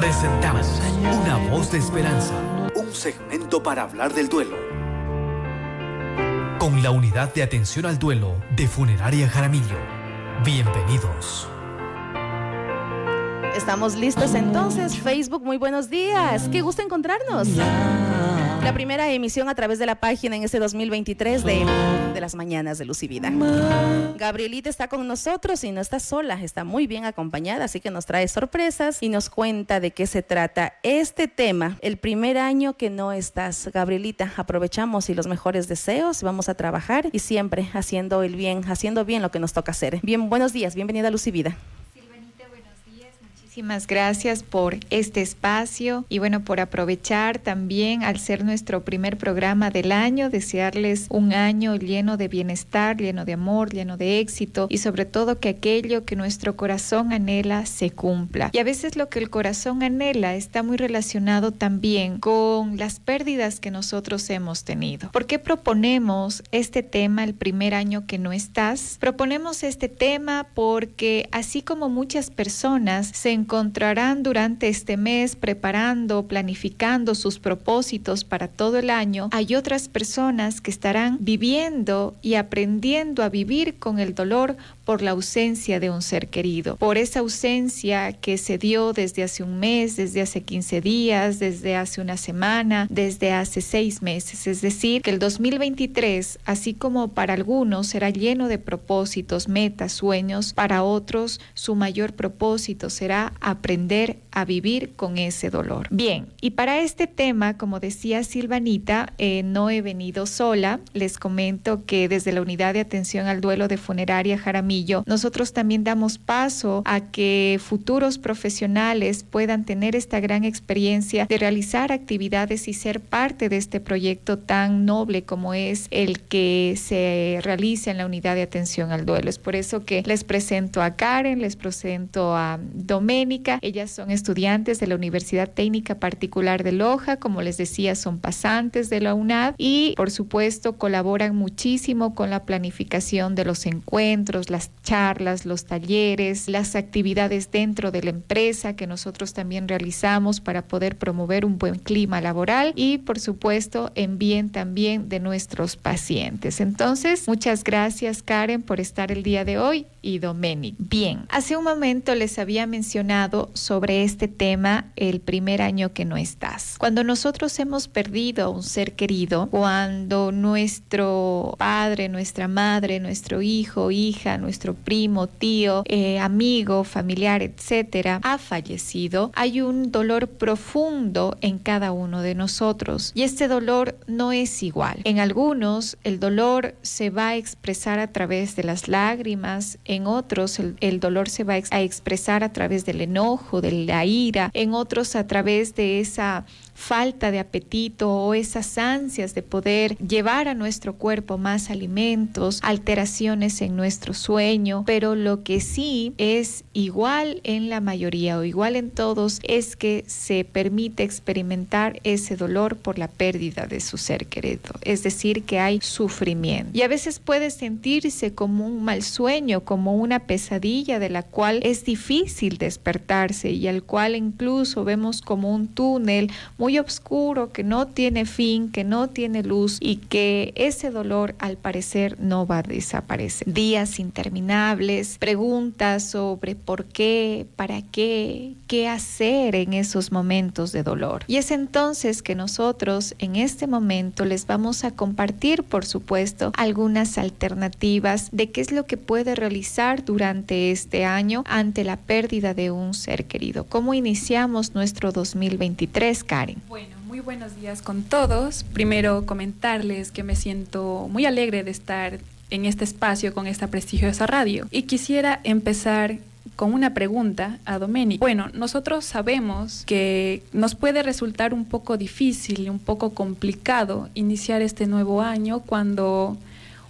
Presentamos Una voz de esperanza, un segmento para hablar del duelo. Con la unidad de atención al duelo de Funeraria Jaramillo. Bienvenidos. Estamos listos entonces. Facebook, muy buenos días. Qué gusto encontrarnos. La primera emisión a través de la página en este 2023 de, de las mañanas de Luz y Vida. Gabrielita está con nosotros y no está sola, está muy bien acompañada, así que nos trae sorpresas y nos cuenta de qué se trata este tema. El primer año que no estás, Gabrielita, aprovechamos y los mejores deseos, vamos a trabajar y siempre haciendo el bien, haciendo bien lo que nos toca hacer. Bien, buenos días, bienvenida a Luz Vida. Muchísimas gracias por este espacio y bueno, por aprovechar también al ser nuestro primer programa del año, desearles un año lleno de bienestar, lleno de amor, lleno de éxito y sobre todo que aquello que nuestro corazón anhela se cumpla. Y a veces lo que el corazón anhela está muy relacionado también con las pérdidas que nosotros hemos tenido. ¿Por qué proponemos este tema el primer año que no estás? Proponemos este tema porque así como muchas personas se encontrarán durante este mes preparando, planificando sus propósitos para todo el año, hay otras personas que estarán viviendo y aprendiendo a vivir con el dolor por la ausencia de un ser querido, por esa ausencia que se dio desde hace un mes, desde hace 15 días, desde hace una semana, desde hace seis meses. Es decir, que el 2023, así como para algunos será lleno de propósitos, metas, sueños, para otros su mayor propósito será aprender a vivir con ese dolor. Bien, y para este tema, como decía Silvanita, eh, no he venido sola. Les comento que desde la Unidad de Atención al Duelo de Funeraria Jaramillo, nosotros también damos paso a que futuros profesionales puedan tener esta gran experiencia de realizar actividades y ser parte de este proyecto tan noble como es el que se realiza en la unidad de atención al duelo. Es por eso que les presento a Karen, les presento a Doménica. Ellas son estudiantes de la Universidad Técnica Particular de Loja, como les decía, son pasantes de la UNAD y por supuesto colaboran muchísimo con la planificación de los encuentros, las charlas, los talleres, las actividades dentro de la empresa que nosotros también realizamos para poder promover un buen clima laboral y por supuesto en bien también de nuestros pacientes. Entonces, muchas gracias Karen por estar el día de hoy y Domenic. Bien, hace un momento les había mencionado sobre este tema el primer año que no estás. Cuando nosotros hemos perdido a un ser querido, cuando nuestro padre, nuestra madre, nuestro hijo, hija, primo, tío, eh, amigo, familiar, etcétera, ha fallecido, hay un dolor profundo en cada uno de nosotros y este dolor no es igual. En algunos el dolor se va a expresar a través de las lágrimas, en otros el, dolor se va a expresar a través del enojo, de la ira, en otros a través de esa falta de apetito o esas ansias de poder llevar a nuestro cuerpo más alimentos, alteraciones en nuestro sueño, pero lo que sí es igual en la mayoría o igual en todos es que se permite experimentar ese dolor por la pérdida de su ser querido, es decir, que hay sufrimiento. Y a veces puede sentirse como un mal sueño, como una pesadilla de la cual es difícil despertarse y al cual incluso vemos como un túnel muy oscuro, que no tiene fin, que no tiene luz y que ese dolor al parecer no va a desaparecer. Días interminables, preguntas sobre por qué, para qué, qué hacer en esos momentos de dolor. Y es entonces que nosotros en este momento les vamos a compartir, por supuesto, algunas alternativas de qué es lo que puede realizar durante este año ante la pérdida de un ser querido. ¿Cómo iniciamos nuestro 2023, Karen? Bueno, muy buenos días con todos. Primero comentarles que me siento muy alegre de estar en este espacio con esta prestigiosa radio. Y quisiera empezar con una pregunta a Domenico. Bueno, nosotros sabemos que nos puede resultar un poco difícil, un poco complicado iniciar este nuevo año cuando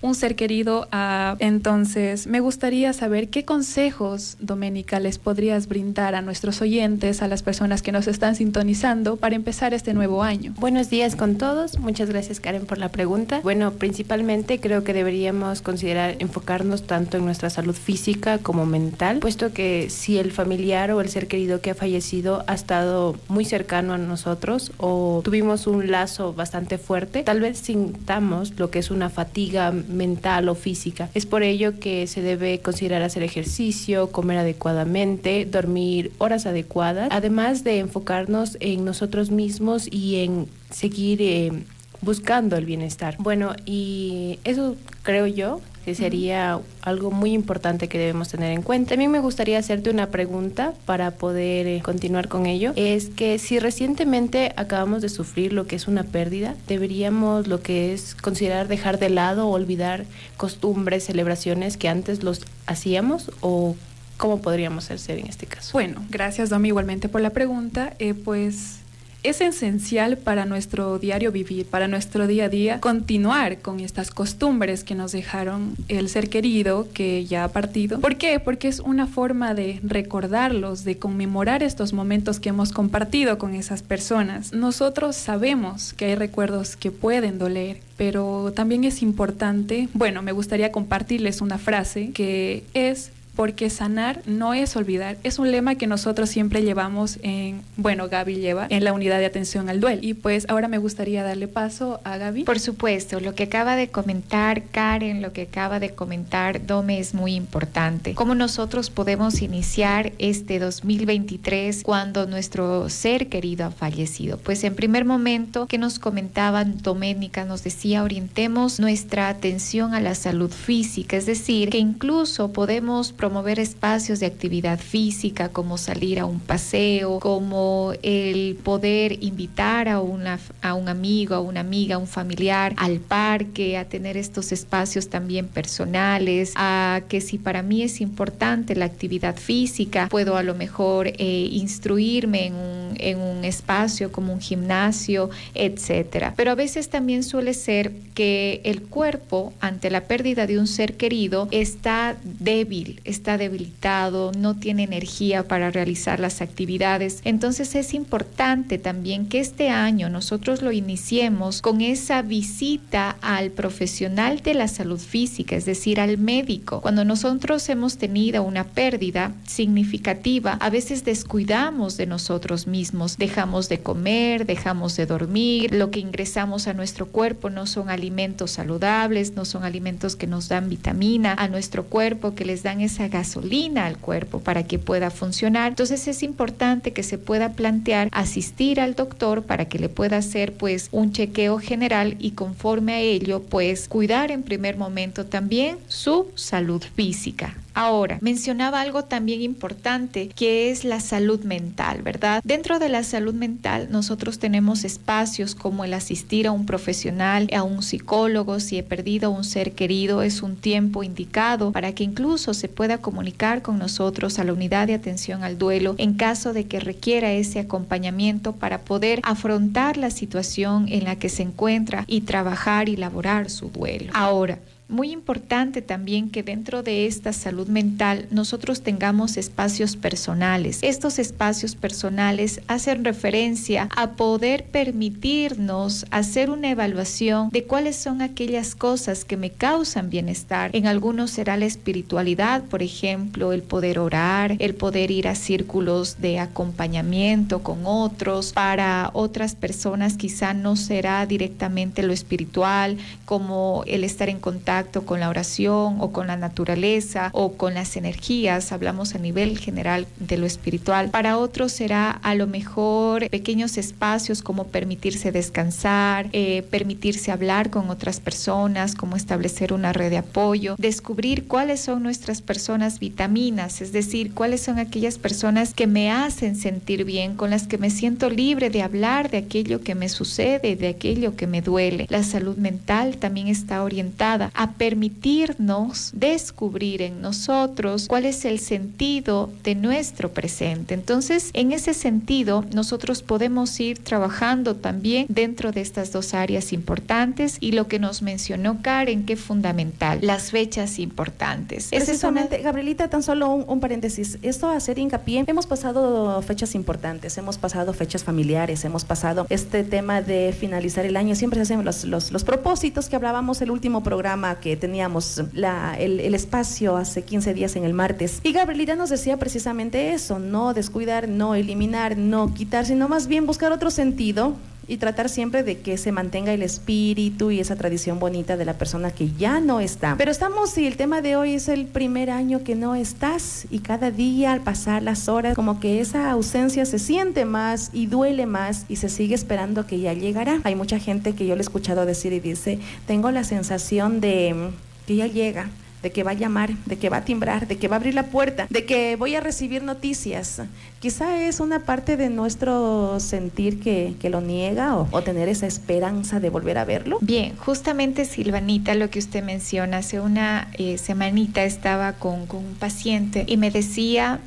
un ser querido. Ah, entonces, me gustaría saber qué consejos, Doménica, les podrías brindar a nuestros oyentes, a las personas que nos están sintonizando para empezar este nuevo año. Buenos días con todos. Muchas gracias, Karen, por la pregunta. Bueno, principalmente creo que deberíamos considerar enfocarnos tanto en nuestra salud física como mental, puesto que si el familiar o el ser querido que ha fallecido ha estado muy cercano a nosotros o tuvimos un lazo bastante fuerte, tal vez sintamos lo que es una fatiga mental o física. Es por ello que se debe considerar hacer ejercicio, comer adecuadamente, dormir horas adecuadas, además de enfocarnos en nosotros mismos y en seguir eh, buscando el bienestar. Bueno, y eso creo yo que sería algo muy importante que debemos tener en cuenta. También me gustaría hacerte una pregunta para poder eh, continuar con ello. Es que si recientemente acabamos de sufrir lo que es una pérdida, deberíamos lo que es considerar dejar de lado o olvidar costumbres, celebraciones que antes los hacíamos o cómo podríamos hacer en este caso. Bueno, gracias Domi igualmente por la pregunta. Eh, pues es esencial para nuestro diario vivir, para nuestro día a día, continuar con estas costumbres que nos dejaron el ser querido que ya ha partido. ¿Por qué? Porque es una forma de recordarlos, de conmemorar estos momentos que hemos compartido con esas personas. Nosotros sabemos que hay recuerdos que pueden doler, pero también es importante, bueno, me gustaría compartirles una frase que es porque sanar no es olvidar. Es un lema que nosotros siempre llevamos en, bueno, Gaby lleva en la unidad de atención al duelo. Y pues ahora me gustaría darle paso a Gaby. Por supuesto, lo que acaba de comentar Karen, lo que acaba de comentar Dome es muy importante. ¿Cómo nosotros podemos iniciar este 2023 cuando nuestro ser querido ha fallecido? Pues en primer momento que nos comentaban Doménica, nos decía, orientemos nuestra atención a la salud física, es decir, que incluso podemos promover espacios de actividad física, como salir a un paseo, como el poder invitar a, una, a un amigo, a una amiga, a un familiar al parque, a tener estos espacios también personales, a que si para mí es importante la actividad física, puedo a lo mejor eh, instruirme en un, en un espacio como un gimnasio, etcétera. Pero a veces también suele ser que el cuerpo, ante la pérdida de un ser querido, está débil, está debilitado, no tiene energía para realizar las actividades. Entonces es importante también que este año nosotros lo iniciemos con esa visita al profesional de la salud física, es decir, al médico. Cuando nosotros hemos tenido una pérdida significativa, a veces descuidamos de nosotros mismos, dejamos de comer, dejamos de dormir, lo que ingresamos a nuestro cuerpo no son alimentos saludables, no son alimentos que nos dan vitamina a nuestro cuerpo, que les dan esa gasolina al cuerpo para que pueda funcionar. Entonces es importante que se pueda plantear asistir al doctor para que le pueda hacer pues un chequeo general y conforme a ello pues cuidar en primer momento también su salud física. Ahora, mencionaba algo también importante que es la salud mental, ¿verdad? Dentro de la salud mental nosotros tenemos espacios como el asistir a un profesional, a un psicólogo, si he perdido a un ser querido, es un tiempo indicado para que incluso se pueda comunicar con nosotros a la unidad de atención al duelo en caso de que requiera ese acompañamiento para poder afrontar la situación en la que se encuentra y trabajar y elaborar su duelo. Ahora, muy importante también que dentro de esta salud mental nosotros tengamos espacios personales. Estos espacios personales hacen referencia a poder permitirnos hacer una evaluación de cuáles son aquellas cosas que me causan bienestar. En algunos será la espiritualidad, por ejemplo, el poder orar, el poder ir a círculos de acompañamiento con otros. Para otras personas quizá no será directamente lo espiritual, como el estar en contacto con la oración o con la naturaleza o con las energías, hablamos a nivel general de lo espiritual. Para otros será a lo mejor pequeños espacios como permitirse descansar, eh, permitirse hablar con otras personas, como establecer una red de apoyo, descubrir cuáles son nuestras personas vitaminas, es decir, cuáles son aquellas personas que me hacen sentir bien, con las que me siento libre de hablar de aquello que me sucede, de aquello que me duele. La salud mental también está orientada a permitirnos descubrir en nosotros cuál es el sentido de nuestro presente. Entonces, en ese sentido, nosotros podemos ir trabajando también dentro de estas dos áreas importantes y lo que nos mencionó Karen, que es fundamental, las fechas importantes. Precisamente, Gabrielita, tan solo un, paréntesis. Esto a hacer hincapié, hemos pasado fechas importantes, hemos pasado fechas familiares, hemos pasado este tema de finalizar el año, siempre se hacen los, los, propósitos que hablábamos el último programa que teníamos la, el, espacio hace 15 días en el martes. Y Gabrielita nos decía precisamente eso, no descuidar, no eliminar, no quitar, sino más bien buscar otro sentido y tratar siempre de que se mantenga el espíritu y esa tradición bonita de la persona que ya no está. Pero estamos y el tema de hoy es el primer año que no estás y cada día al pasar las horas como que esa ausencia se siente más y duele más y se sigue esperando que ya llegará. Hay mucha gente que yo le he escuchado decir y dice, tengo la sensación de que ya llega de que va a llamar, de que va a timbrar, de que va a abrir la puerta, de que voy a recibir noticias. Quizá es una parte de nuestro sentir que, lo niega o, tener esa esperanza de volver a verlo. Bien, justamente Silvanita, lo que usted menciona, hace una eh, semanita estaba con, con un paciente y me decía,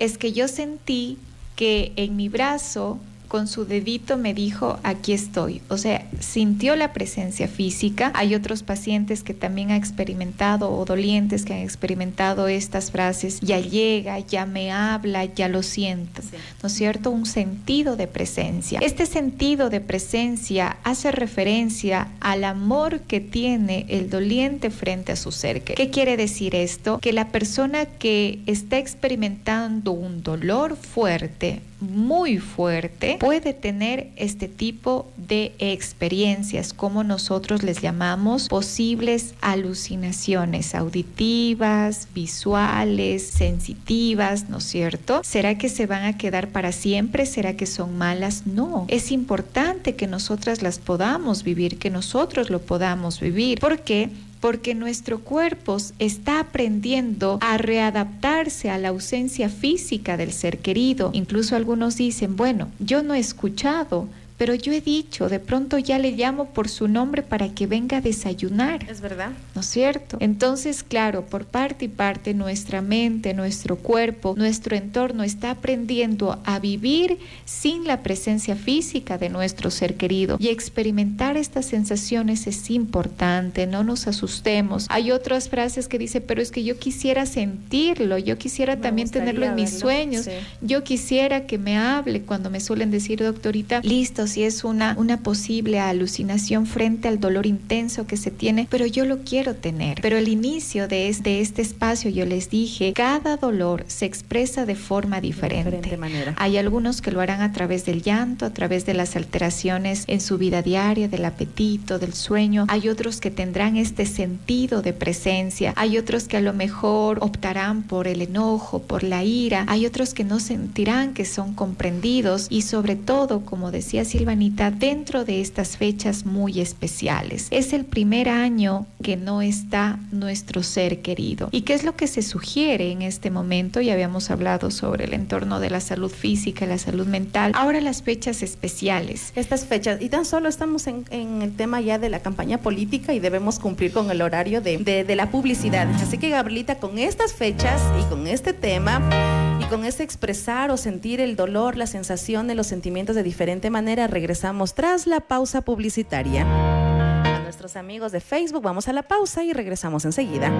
es que yo sentí que en mi brazo con su dedito me dijo, aquí estoy. O sea, sintió la presencia física. Hay otros pacientes que también han experimentado o dolientes que han experimentado estas frases, ya llega, ya me habla, ya lo siento. ¿No es cierto? Un sentido de presencia. Este sentido de presencia hace referencia al amor que tiene el doliente frente a su ser. ¿Qué quiere decir esto? Que la persona que está experimentando un dolor fuerte, muy fuerte puede tener este tipo de experiencias, como nosotros les llamamos posibles alucinaciones auditivas, visuales, sensitivas, ¿no es cierto? ¿Será que se van a quedar para siempre? ¿Será que son malas? No, es importante que nosotras las podamos vivir, que nosotros lo podamos vivir, porque porque nuestro cuerpo está aprendiendo a readaptarse a la ausencia física del ser querido. Incluso algunos dicen, bueno, yo no he escuchado, pero yo he dicho, de pronto ya le llamo por su nombre para que venga a desayunar. Es verdad. ¿No es cierto? Entonces, claro, por parte y parte nuestra mente, nuestro cuerpo, nuestro entorno está aprendiendo a vivir sin la presencia física de nuestro ser querido y experimentar estas sensaciones es importante, no nos asustemos. Hay otras frases que dice, pero es que yo quisiera sentirlo, yo quisiera también tenerlo en mis sueños, yo quisiera que me hable cuando me suelen decir, doctorita, listo, si es una, una posible alucinación frente al dolor intenso que se tiene, pero yo lo quiero tener. Pero el inicio de este, este espacio, yo les dije, cada dolor se expresa de forma diferente. manera. Hay algunos que lo harán a través del llanto, a través de las alteraciones en su vida diaria, del apetito, del sueño. Hay otros que tendrán este sentido de presencia. Hay otros que a lo mejor optarán por el enojo, por la ira. Hay otros que no sentirán que son comprendidos y sobre todo, como decía Silvanita, dentro de estas fechas muy especiales. Es el primer año que no está nuestro ser querido. ¿Y qué es lo que se sugiere en este momento? Ya habíamos hablado sobre el entorno de la salud física, la salud mental. Ahora las fechas especiales. Estas fechas, y tan solo estamos en, el tema ya de la campaña política y debemos cumplir con el horario de, de la publicidad. Así que Gabrielita, con estas fechas y con este tema con este expresar o sentir el dolor, la sensación de los sentimientos de diferente manera, regresamos tras la pausa publicitaria. A nuestros amigos de Facebook, vamos a la pausa y regresamos enseguida.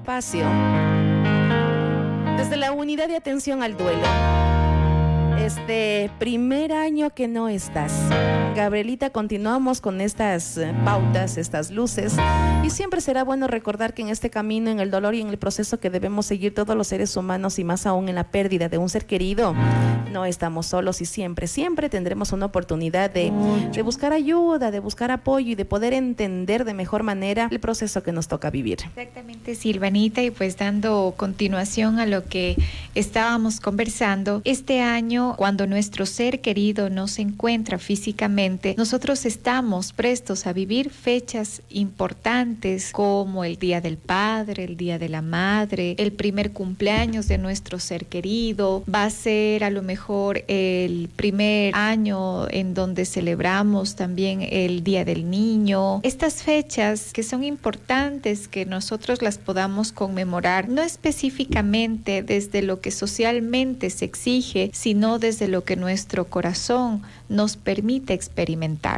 Espacio. Desde la unidad de atención al duelo este primer año que no estás. Gabrielita, continuamos con estas eh, pautas, estas luces, y siempre será bueno recordar que en este camino, en el dolor y en el proceso que debemos seguir todos los seres humanos y más aún en la pérdida de un ser querido, no estamos solos y siempre, siempre tendremos una oportunidad de, buscar ayuda, de buscar apoyo y de poder entender de mejor manera el proceso que nos toca vivir. Exactamente, Silvanita, y pues dando continuación a lo que estábamos conversando, este año cuando nuestro ser querido no se encuentra físicamente, nosotros estamos prestos a vivir fechas importantes como el Día del Padre, el Día de la Madre, el primer cumpleaños de nuestro ser querido, va a ser a lo mejor el primer año en donde celebramos también el Día del Niño. Estas fechas que son importantes que nosotros las podamos conmemorar, no específicamente desde lo que socialmente se exige, sino desde lo que nuestro corazón nos permite experimentar.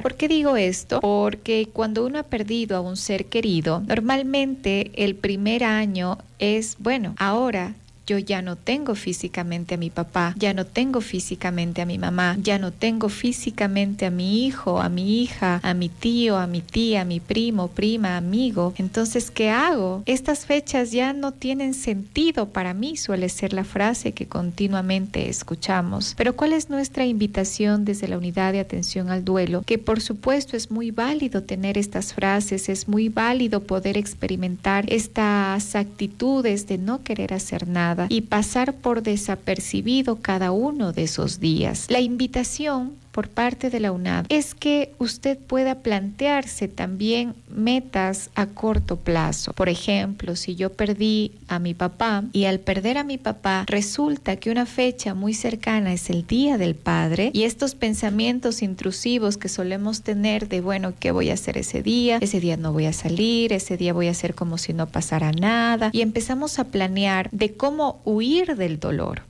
¿Por qué digo esto? Porque cuando uno ha perdido a un ser querido, normalmente el primer año es, bueno, ahora yo ya no tengo físicamente a mi papá, ya no tengo físicamente a mi mamá, ya no tengo físicamente a mi hijo, a mi hija, a mi tío, a mi tía, a mi primo, prima, amigo. Entonces, ¿qué hago? Estas fechas ya no tienen sentido para mí, suele ser la frase que continuamente escuchamos. Pero ¿cuál es nuestra invitación desde la unidad de atención al duelo? Que por supuesto es muy válido tener estas frases, es muy válido poder experimentar estas actitudes de no querer hacer nada y pasar por desapercibido cada uno de esos días. La invitación por parte de la UNAD es que usted pueda plantearse también metas a corto plazo. Por ejemplo, si yo perdí a mi papá y al perder a mi papá resulta que una fecha muy cercana es el Día del Padre y estos pensamientos intrusivos que solemos tener de, bueno, ¿qué voy a hacer ese día? Ese día no voy a salir, ese día voy a hacer como si no pasara nada y empezamos a planear de cómo huir del dolor.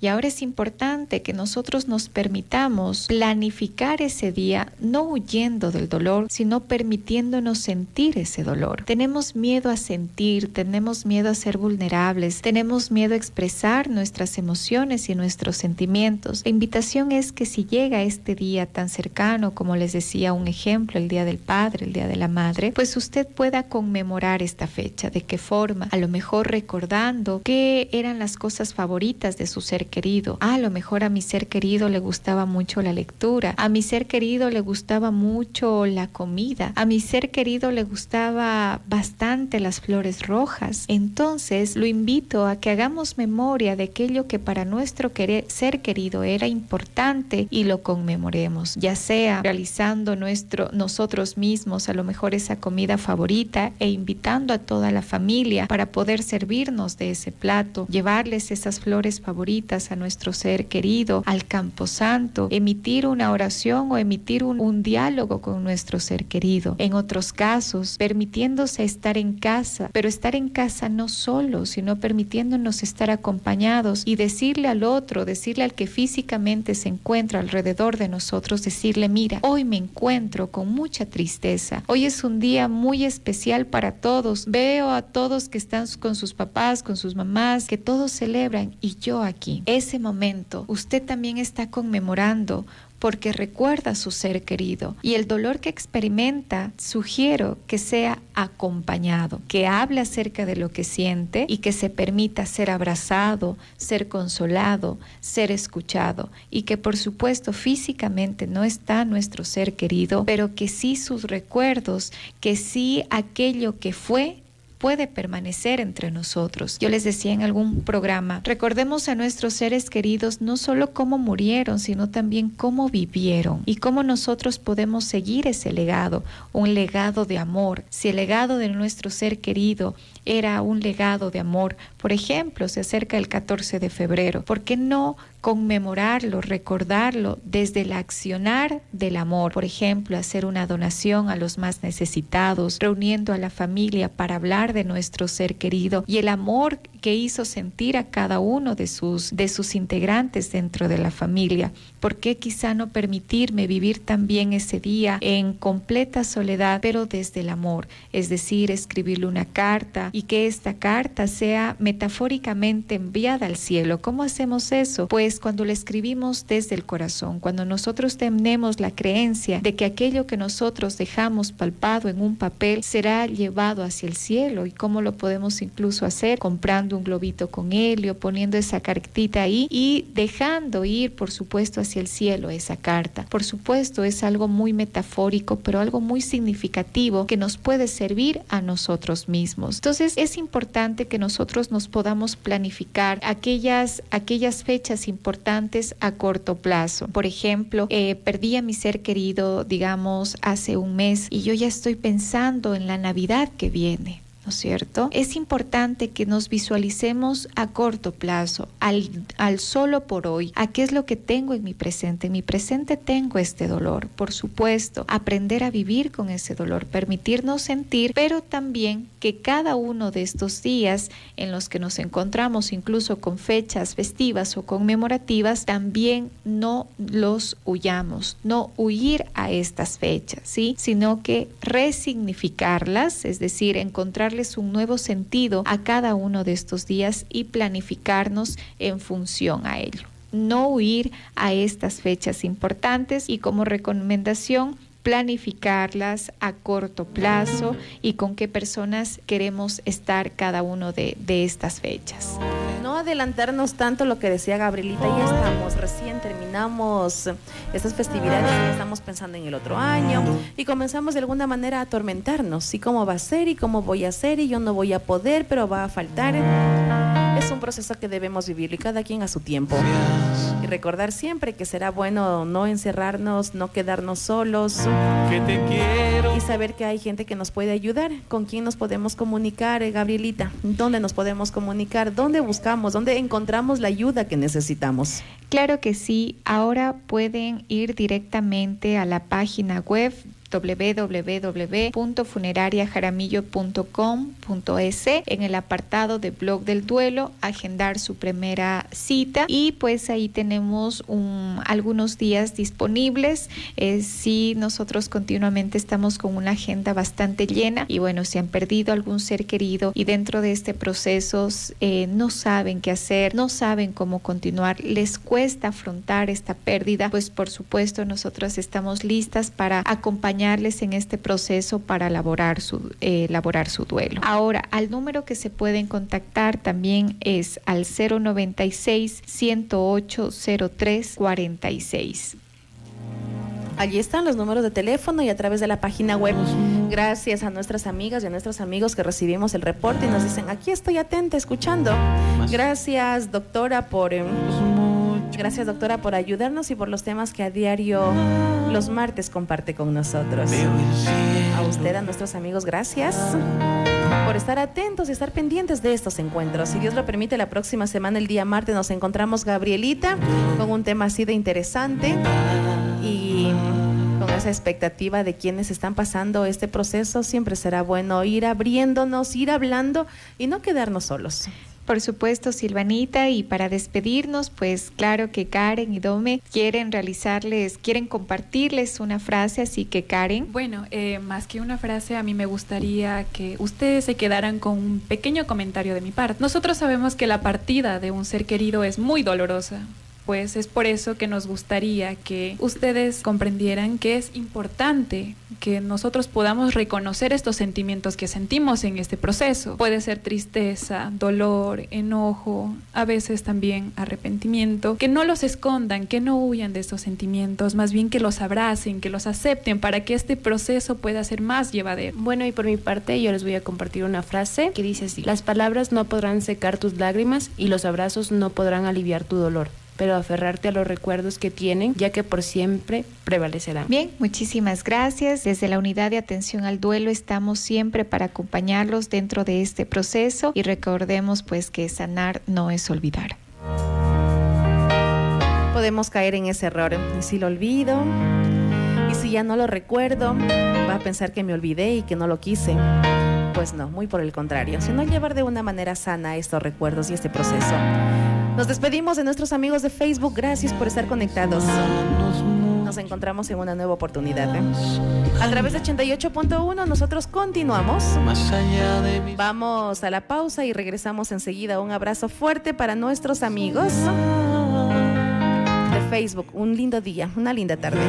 Y ahora es importante que nosotros nos permitamos planificar ese día, no huyendo del dolor, sino permitiéndonos sentir ese dolor. Tenemos miedo a sentir, tenemos miedo a ser vulnerables, tenemos miedo a expresar nuestras emociones y nuestros sentimientos. La invitación es que si llega este día tan cercano, como les decía un ejemplo, el Día del Padre, el Día de la Madre, pues usted pueda conmemorar esta fecha. ¿De qué forma? A lo mejor recordando qué eran las cosas favoritas de su ser querido. a lo mejor a mi ser querido le gustaba mucho la lectura. A mi ser querido le gustaba mucho la comida. A mi ser querido le gustaba bastante las flores rojas. Entonces lo invito a que hagamos memoria de aquello que para nuestro querer, ser querido era importante y lo conmemoremos, ya sea realizando nuestro nosotros mismos a lo mejor esa comida favorita e invitando a toda la familia para poder servirnos de ese plato, llevarles esas flores favoritas a nuestro ser querido, al campo santo, emitir una oración o emitir un, un diálogo con nuestro ser querido. En otros casos, permitiéndose estar en casa, pero estar en casa no solo, sino permitiéndonos estar acompañados y decirle al otro, decirle al que físicamente se encuentra alrededor de nosotros, decirle, mira, hoy me encuentro con mucha tristeza, hoy es un día muy especial para todos, veo a todos que están con sus papás, con sus mamás, que todos celebran y yo aquí ese momento usted también está conmemorando porque recuerda a su ser querido. Y el dolor que experimenta sugiero que sea acompañado, que hable acerca de lo que siente y que se permita ser abrazado, ser consolado, ser escuchado. Y que por supuesto físicamente no está nuestro ser querido, pero que sí sus recuerdos, que sí aquello que fue puede permanecer entre nosotros. Yo les decía en algún programa, recordemos a nuestros seres queridos no solo cómo murieron, sino también cómo vivieron y cómo nosotros podemos seguir ese legado, un legado de amor. Si el legado de nuestro ser querido era un legado de amor, por ejemplo, se acerca el 14 de febrero, ¿por qué no conmemorarlo, recordarlo desde el accionar del amor. Por ejemplo, hacer una donación a los más necesitados, reuniendo a la familia para hablar de nuestro ser querido y el amor que hizo sentir a cada uno de sus, de sus integrantes dentro de la familia. ¿Por qué quizá no permitirme vivir también ese día en completa soledad, pero desde el amor? Es decir, escribirle una carta y que esta carta sea metafóricamente enviada al cielo. ¿Cómo hacemos eso? Pues cuando la escribimos desde el corazón, cuando nosotros tenemos la creencia de que aquello que nosotros dejamos palpado en un papel será llevado hacia el cielo. ¿Y cómo lo podemos incluso hacer? Comprando un globito con helio, poniendo esa cartita ahí y dejando ir, por supuesto, hacia el cielo esa carta. Por supuesto, es algo muy metafórico, pero algo muy significativo que nos puede servir a nosotros mismos. Entonces, es importante que nosotros nos podamos planificar aquellas, aquellas fechas importantes a corto plazo. Por ejemplo, eh, perdí a mi ser querido, digamos, hace un mes y yo ya estoy pensando en la Navidad que viene ¿no es cierto? Es importante que nos visualicemos a corto plazo, al, al solo por hoy, a qué es lo que tengo en mi presente. En mi presente tengo este dolor, por supuesto, aprender a vivir con ese dolor, permitirnos sentir, pero también que cada uno de estos días en los que nos encontramos, incluso con fechas festivas o conmemorativas, también no los huyamos, no huir a estas fechas, ¿sí? Sino que resignificarlas, es decir, un nuevo sentido a cada uno de estos días y planificarnos en función a ello. No huir a estas fechas importantes y como recomendación planificarlas a corto plazo y con qué personas queremos estar cada uno de, de, estas fechas. No adelantarnos tanto lo que decía Gabrielita, ya estamos, recién terminamos estas festividades, ya estamos pensando en el otro año y comenzamos de alguna manera a atormentarnos, y cómo va a ser y cómo voy a hacer y yo no voy a poder, pero va a faltar. Es un proceso que debemos vivir y cada quien a su tiempo. Y recordar siempre que será bueno no encerrarnos, no quedarnos solos. Y saber que hay gente que nos puede ayudar. ¿Con quién nos podemos comunicar, eh, Gabrielita? ¿Dónde nos podemos comunicar? ¿Dónde buscamos? ¿Dónde encontramos la ayuda que necesitamos? Claro que sí. Ahora pueden ir directamente a la página web www.funerariajaramillo.com.es en el apartado de blog del duelo, agendar su primera cita y pues ahí tenemos un, algunos días disponibles. Eh, si nosotros continuamente estamos con una agenda bastante llena y bueno, si han perdido algún ser querido y dentro de este proceso eh, no saben qué hacer, no saben cómo continuar, les cuesta afrontar esta pérdida, pues por supuesto nosotros estamos listas para acompañar en este proceso para elaborar su, eh, elaborar su duelo. Ahora, al número que se pueden contactar también es al 096 108 03 46. Allí están los números de teléfono y a través de la página web. Gracias a nuestras amigas y a nuestros amigos que recibimos el reporte y nos dicen, aquí estoy atenta, escuchando. Gracias, doctora, por... Eh, Gracias, doctora, por ayudarnos y por los temas que a diario los martes comparte con nosotros. A usted, a nuestros amigos, gracias por estar atentos y estar pendientes de estos encuentros. Si Dios lo permite, la próxima semana, el día martes, nos encontramos Gabrielita con un tema así de interesante y con esa expectativa de quienes están pasando este proceso. Siempre será bueno ir abriéndonos, ir hablando y no quedarnos solos. Por supuesto, Silvanita, y para despedirnos, pues claro que Karen y Dome quieren realizarles, quieren compartirles una frase, así que Karen. Bueno, eh, más que una frase, a mí me gustaría que ustedes se quedaran con un pequeño comentario de mi parte. Nosotros sabemos que la partida de un ser querido es muy dolorosa, pues es por eso que nos gustaría que ustedes comprendieran que es importante que nosotros podamos reconocer estos sentimientos que sentimos en este proceso. Puede ser tristeza, dolor, enojo, a veces también arrepentimiento, que no los escondan, que no huyan de estos sentimientos, más bien que los abracen, que los acepten para que este proceso pueda ser más llevadero. Bueno, y por mi parte yo les voy a compartir una frase que dice así, las palabras no podrán secar tus lágrimas y los abrazos no podrán aliviar tu dolor pero aferrarte a los recuerdos que tienen, ya que por siempre prevalecerán. Bien, muchísimas gracias. Desde la unidad de atención al duelo estamos siempre para acompañarlos dentro de este proceso y recordemos pues que sanar no es olvidar. Podemos caer en ese error. Y si lo olvido, y si ya no lo recuerdo, va a pensar que me olvidé y que no lo quise. Pues no, muy por el contrario, sino llevar de una manera sana estos recuerdos y este proceso. Nos despedimos de nuestros amigos de Facebook. Gracias por estar conectados. Nos encontramos en una nueva oportunidad. ¿eh? A través de 88.1 nosotros continuamos. Vamos a la pausa y regresamos enseguida. Un abrazo fuerte para nuestros amigos de Facebook. Un lindo día, una linda tarde.